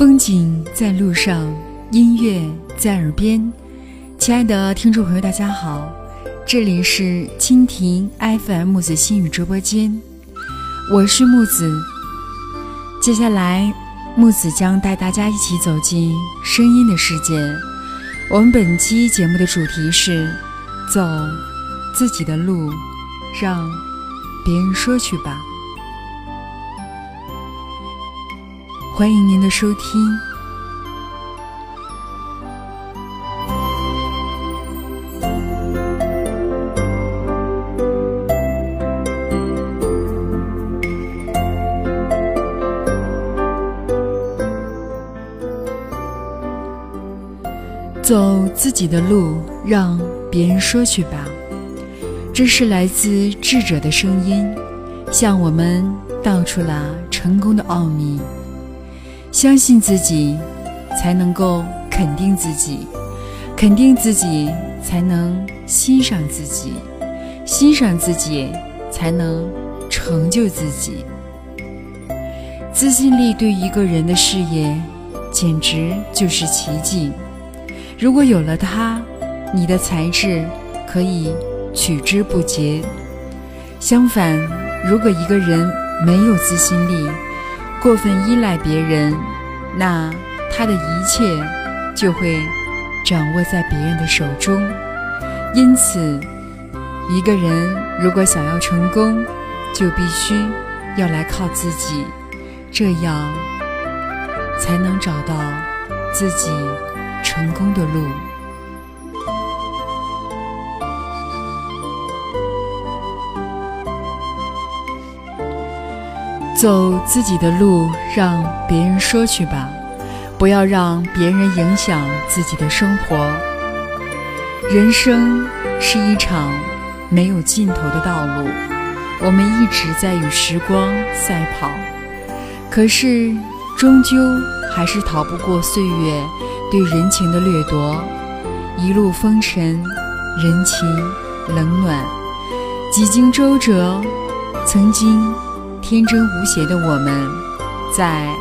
风景在路上，音乐在耳边。亲爱的听众朋友，大家好，这里是蜻蜓 FM 木子心语直播间，我是木子。接下来，木子将带大家一起走进声音的世界。我们本期节目的主题是：走自己的路，让别人说去吧。欢迎您的收听。走自己的路，让别人说去吧。这是来自智者的声音，向我们道出了成功的奥秘。相信自己，才能够肯定自己；肯定自己，才能欣赏自己；欣赏自己，才能成就自己。自信力对一个人的事业，简直就是奇迹。如果有了它，你的才智可以取之不竭。相反，如果一个人没有自信力，过分依赖别人，那他的一切就会掌握在别人的手中。因此，一个人如果想要成功，就必须要来靠自己，这样才能找到自己成功的路。走自己的路，让别人说去吧，不要让别人影响自己的生活。人生是一场没有尽头的道路，我们一直在与时光赛跑，可是终究还是逃不过岁月对人情的掠夺。一路风尘，人情冷暖，几经周折，曾经。天真无邪的我们，在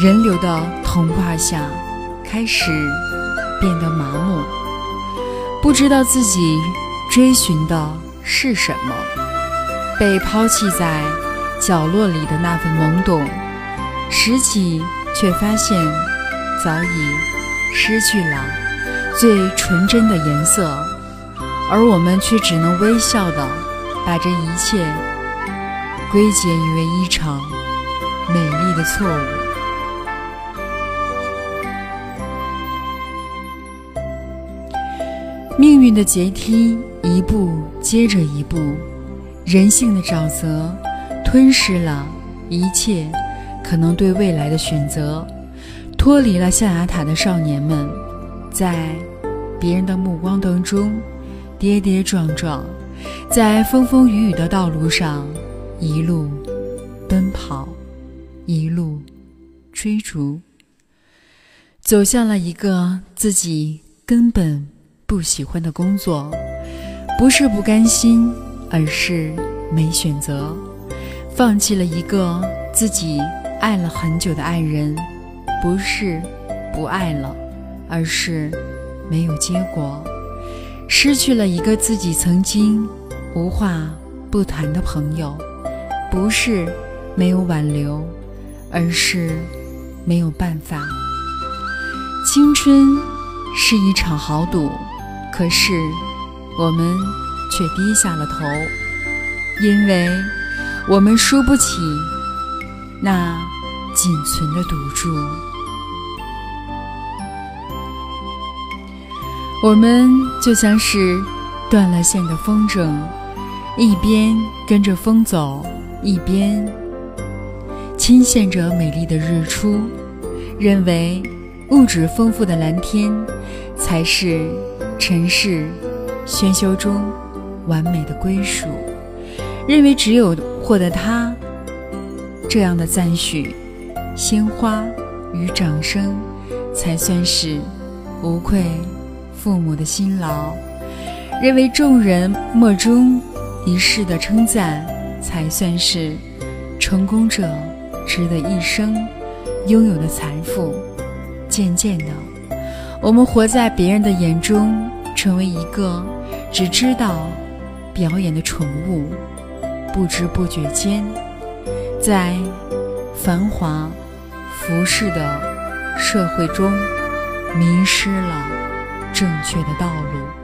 人流的童话下开始变得麻木，不知道自己追寻的是什么。被抛弃在角落里的那份懵懂，拾起却发现早已失去了最纯真的颜色，而我们却只能微笑的把这一切。归结于为一场美丽的错误。命运的阶梯一步接着一步，人性的沼泽吞噬了一切可能对未来的选择，脱离了象牙塔的少年们，在别人的目光当中跌跌撞撞，在风风雨雨的道路上。一路奔跑，一路追逐，走向了一个自己根本不喜欢的工作。不是不甘心，而是没选择。放弃了一个自己爱了很久的爱人，不是不爱了，而是没有结果。失去了一个自己曾经无话不谈的朋友。不是没有挽留，而是没有办法。青春是一场豪赌，可是我们却低下了头，因为我们输不起那仅存的赌注。我们就像是断了线的风筝，一边跟着风走。一边倾羡着美丽的日出，认为物质丰富的蓝天才是尘世喧嚣中完美的归属，认为只有获得它这样的赞许、鲜花与掌声，才算是无愧父母的辛劳，认为众人莫衷一是的称赞。才算是成功者值得一生拥有的财富。渐渐的，我们活在别人的眼中，成为一个只知道表演的宠物。不知不觉间，在繁华浮世的社会中，迷失了正确的道路。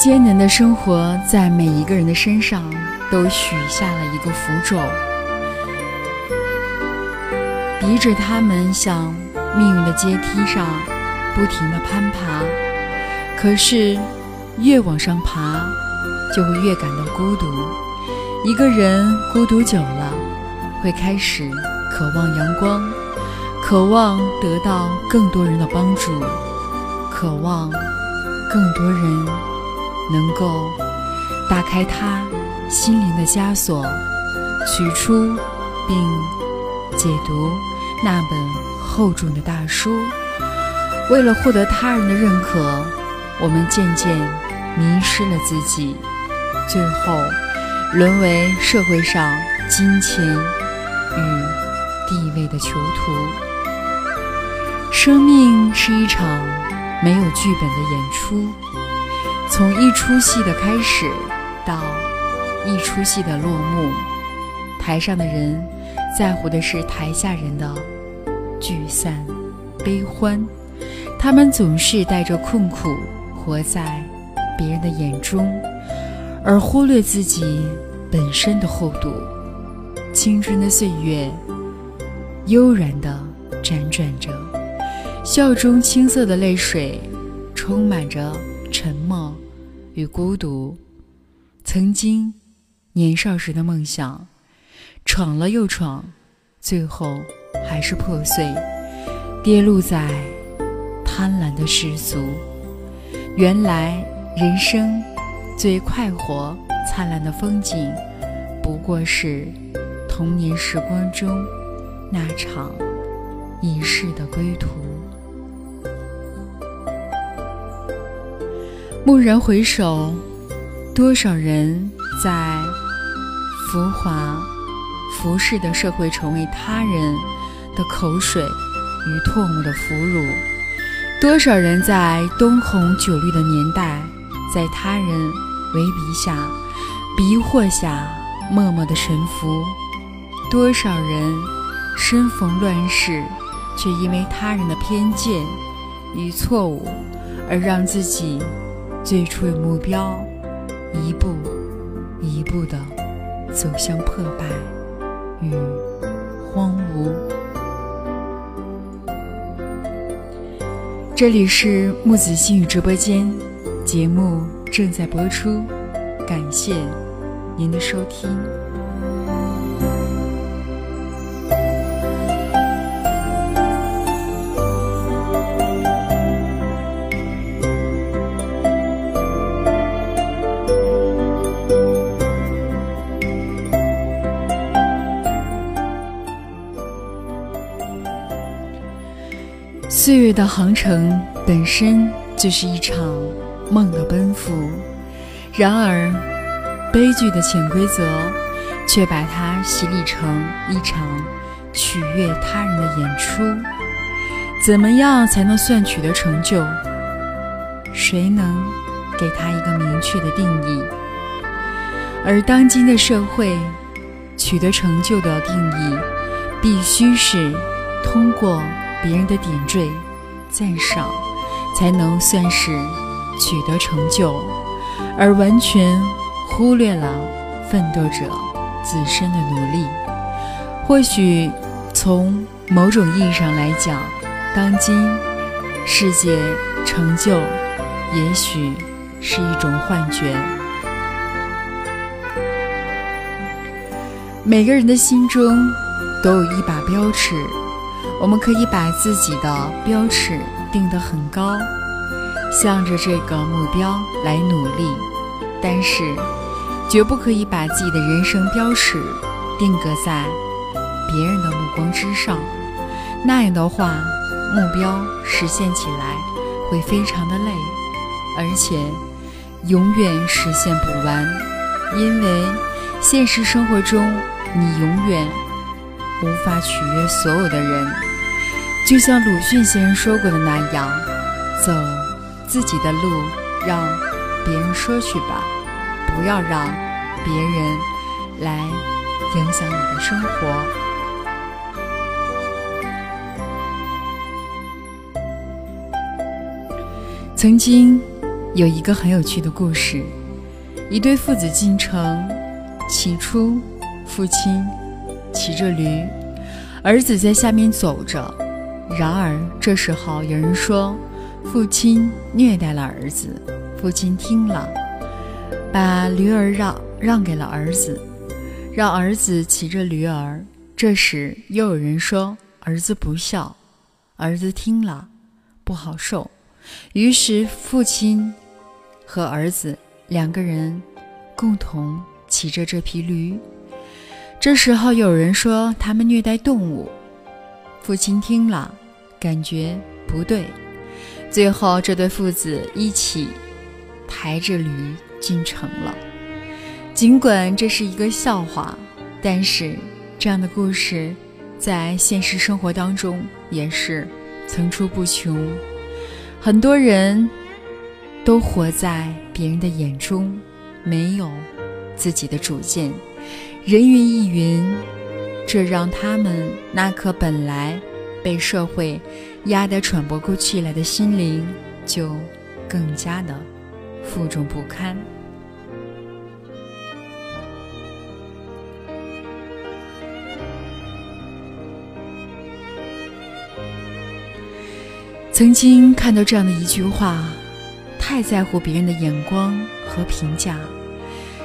艰难的生活在每一个人的身上都许下了一个符咒，逼着他们向命运的阶梯上不停的攀爬。可是，越往上爬，就会越感到孤独。一个人孤独久了，会开始渴望阳光，渴望得到更多人的帮助，渴望更多人。能够打开他心灵的枷锁，取出并解读那本厚重的大书。为了获得他人的认可，我们渐渐迷失了自己，最后沦为社会上金钱与地位的囚徒。生命是一场没有剧本的演出。从一出戏的开始到一出戏的落幕，台上的人在乎的是台下人的聚散悲欢，他们总是带着困苦活在别人的眼中，而忽略自己本身的厚度。青春的岁月悠然地辗转着，笑中青涩的泪水充满着。沉默与孤独，曾经年少时的梦想，闯了又闯，最后还是破碎，跌落在贪婪的世俗。原来人生最快活、灿烂的风景，不过是童年时光中那场一世的归途。蓦然回首，多少人在浮华、浮世的社会，成为他人的口水与唾沫的俘虏；多少人在灯红酒绿的年代，在他人围鼻下、逼惑下默默的臣服；多少人身逢乱世，却因为他人的偏见与错误，而让自己。最初的目标，一步一步的走向破败与荒芜。这里是木子心语直播间，节目正在播出，感谢您的收听。岁月的航程本身就是一场梦的奔赴，然而悲剧的潜规则却把它洗礼成一场取悦他人的演出。怎么样才能算取得成就？谁能给他一个明确的定义？而当今的社会，取得成就的定义必须是通过。别人的点缀、赞赏，才能算是取得成就，而完全忽略了奋斗者自身的努力。或许从某种意义上来讲，当今世界成就也许是一种幻觉。每个人的心中都有一把标尺。我们可以把自己的标尺定得很高，向着这个目标来努力，但是绝不可以把自己的人生标尺定格在别人的目光之上。那样的话，目标实现起来会非常的累，而且永远实现不完，因为现实生活中你永远无法取悦所有的人。就像鲁迅先生说过的那样，走自己的路，让别人说去吧，不要让别人来影响你的生活。曾经有一个很有趣的故事：一对父子进城，起初父亲骑着驴，儿子在下面走着。然而，这时候有人说，父亲虐待了儿子。父亲听了，把驴儿让让给了儿子，让儿子骑着驴儿。这时又有人说，儿子不孝。儿子听了，不好受。于是父亲和儿子两个人共同骑着这匹驴。这时候有人说，他们虐待动物。父亲听了。感觉不对，最后这对父子一起抬着驴进城了。尽管这是一个笑话，但是这样的故事在现实生活当中也是层出不穷。很多人都活在别人的眼中，没有自己的主见，人云亦云，这让他们那颗本来。被社会压得喘不过气来的心灵，就更加的负重不堪。曾经看到这样的一句话：太在乎别人的眼光和评价，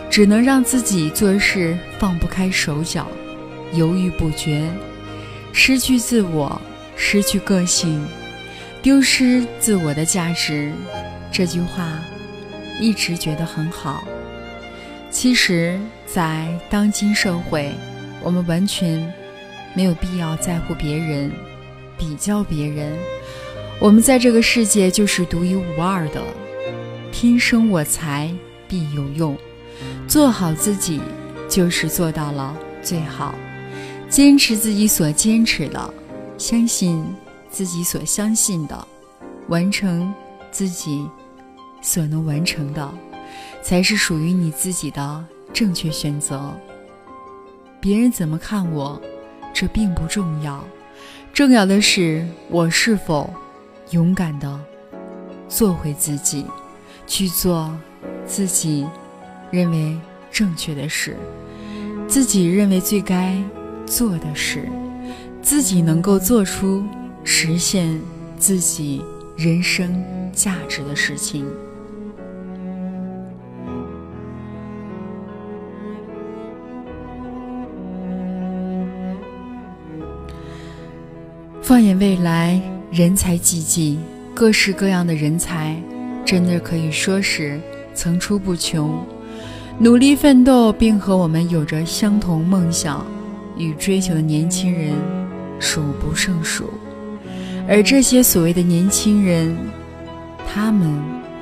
只能让自己做事放不开手脚，犹豫不决。失去自我，失去个性，丢失自我的价值，这句话一直觉得很好。其实，在当今社会，我们完全没有必要在乎别人，比较别人。我们在这个世界就是独一无二的，天生我材必有用。做好自己，就是做到了最好。坚持自己所坚持的，相信自己所相信的，完成自己所能完成的，才是属于你自己的正确选择。别人怎么看我，这并不重要，重要的是我是否勇敢的做回自己，去做自己认为正确的事，自己认为最该。做的事，自己能够做出实现自己人生价值的事情。放眼未来，人才济济，各式各样的人才，真的可以说是层出不穷。努力奋斗，并和我们有着相同梦想。与追求的年轻人数不胜数，而这些所谓的年轻人，他们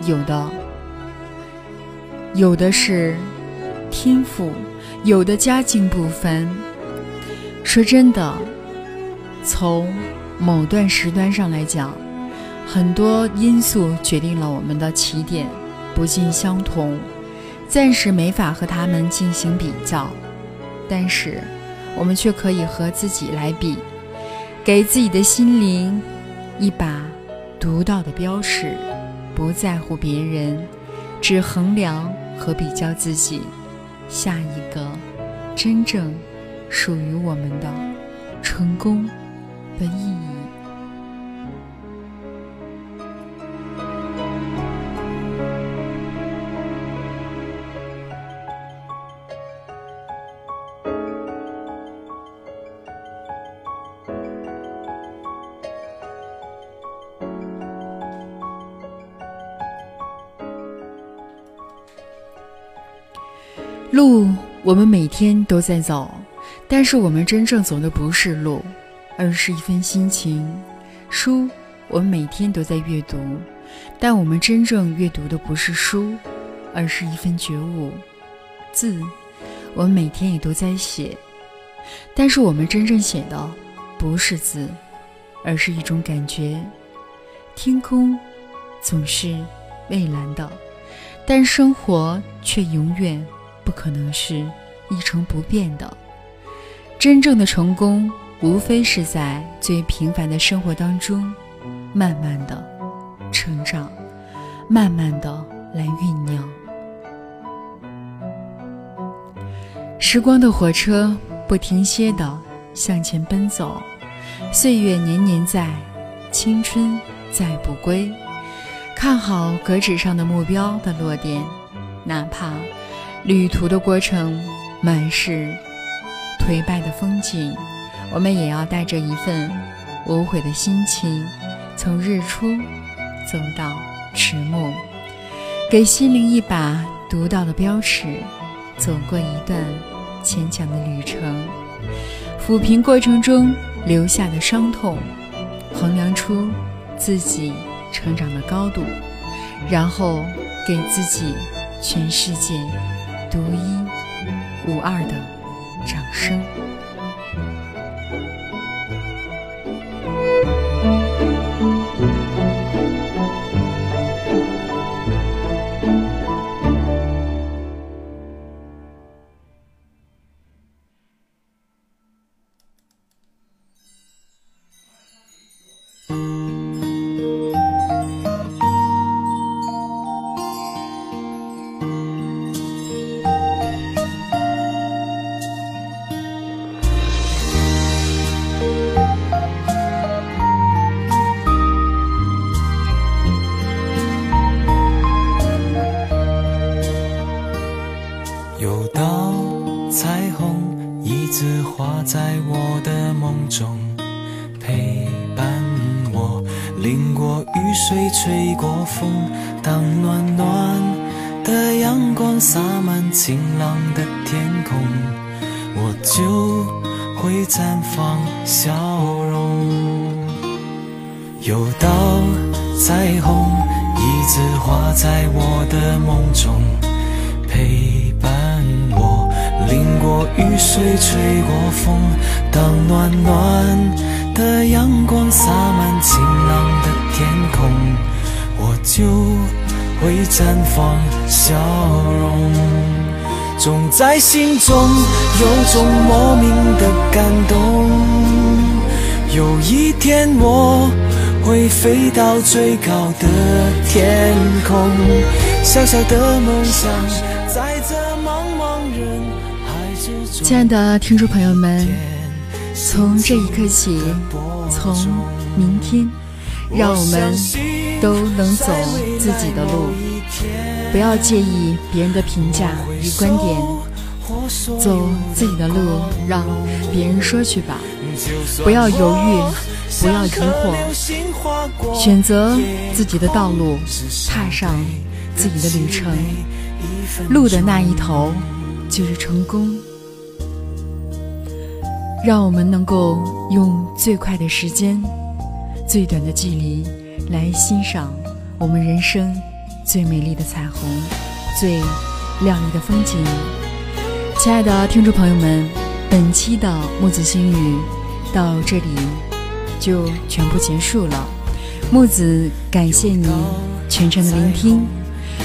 有的有的是天赋，有的家境不凡。说真的，从某段时段上来讲，很多因素决定了我们的起点不尽相同，暂时没法和他们进行比较，但是。我们却可以和自己来比，给自己的心灵一把独到的标尺，不在乎别人，只衡量和比较自己，下一个真正属于我们的成功的意义。我们每天都在走，但是我们真正走的不是路，而是一份心情。书我们每天都在阅读，但我们真正阅读的不是书，而是一份觉悟。字我们每天也都在写，但是我们真正写的不是字，而是一种感觉。天空总是蔚蓝的，但生活却永远不可能是一成不变的。真正的成功，无非是在最平凡的生活当中，慢慢的成长，慢慢的来酝酿。时光的火车不停歇的向前奔走，岁月年年在，青春。再不归，看好格纸上的目标的落点，哪怕旅途的过程满是颓败的风景，我们也要带着一份无悔的心情，从日出走到迟暮，给心灵一把独到的标尺，走过一段牵强的旅程，抚平过程中留下的伤痛，衡量出。自己成长的高度，然后给自己全世界独一无二的掌声。洒满晴朗的天空，我就会绽放笑容。有道彩虹，一直画在我的梦中，陪伴我淋过雨水，吹过风，当暖暖的阳光洒满晴朗的天空。我就会绽放笑容，总在心中有种莫名的感动。有一天我会飞到最高的天空，小小的梦想在这茫茫人海之中。亲爱的听众朋友们，从这一刻起，从明天，让我们。都能走自己的路，不要介意别人的评价与观点，走自己的路，让别人说去吧。不要犹豫，不要疑惑，选择自己的道路，踏上自己的旅程。路的那一头就是成功。让我们能够用最快的时间，最短的距离。来欣赏我们人生最美丽的彩虹，最亮丽的风景。亲爱的听众朋友们，本期的木子心语到这里就全部结束了。木子感谢您全程的聆听。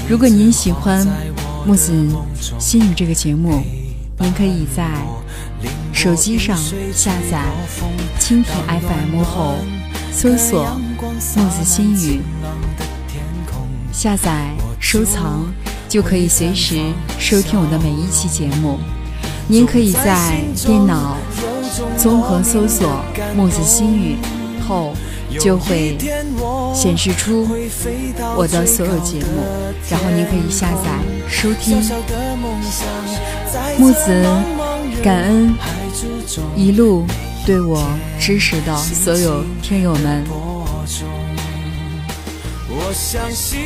如果您喜欢木子心语这个节目，您可以在手机上下载蜻蜓 FM 后。搜索“木子心语”，下载收藏，就可以随时收听我的每一期节目。您可以在电脑综合搜索“木子心语”后，就会显示出我的所有节目，然后您可以下载收听。木子感恩一路。对我支持的所有听友们，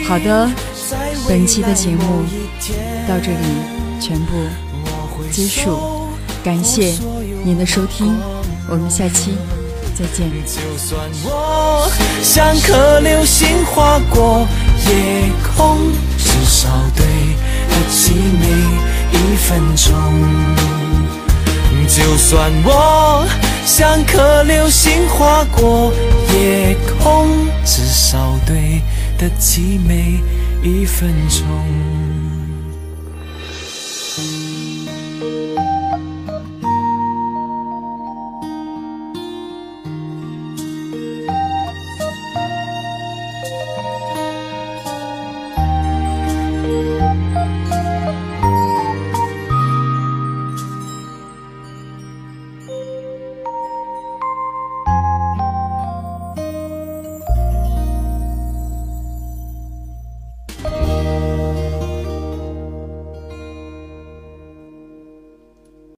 好的，本期的节目到这里全部结束。感谢您的收听，我们下期再见。就算我像颗流星划过夜空，至少对得起每一分钟。就算我像颗流星划过夜找，对得起每一分钟。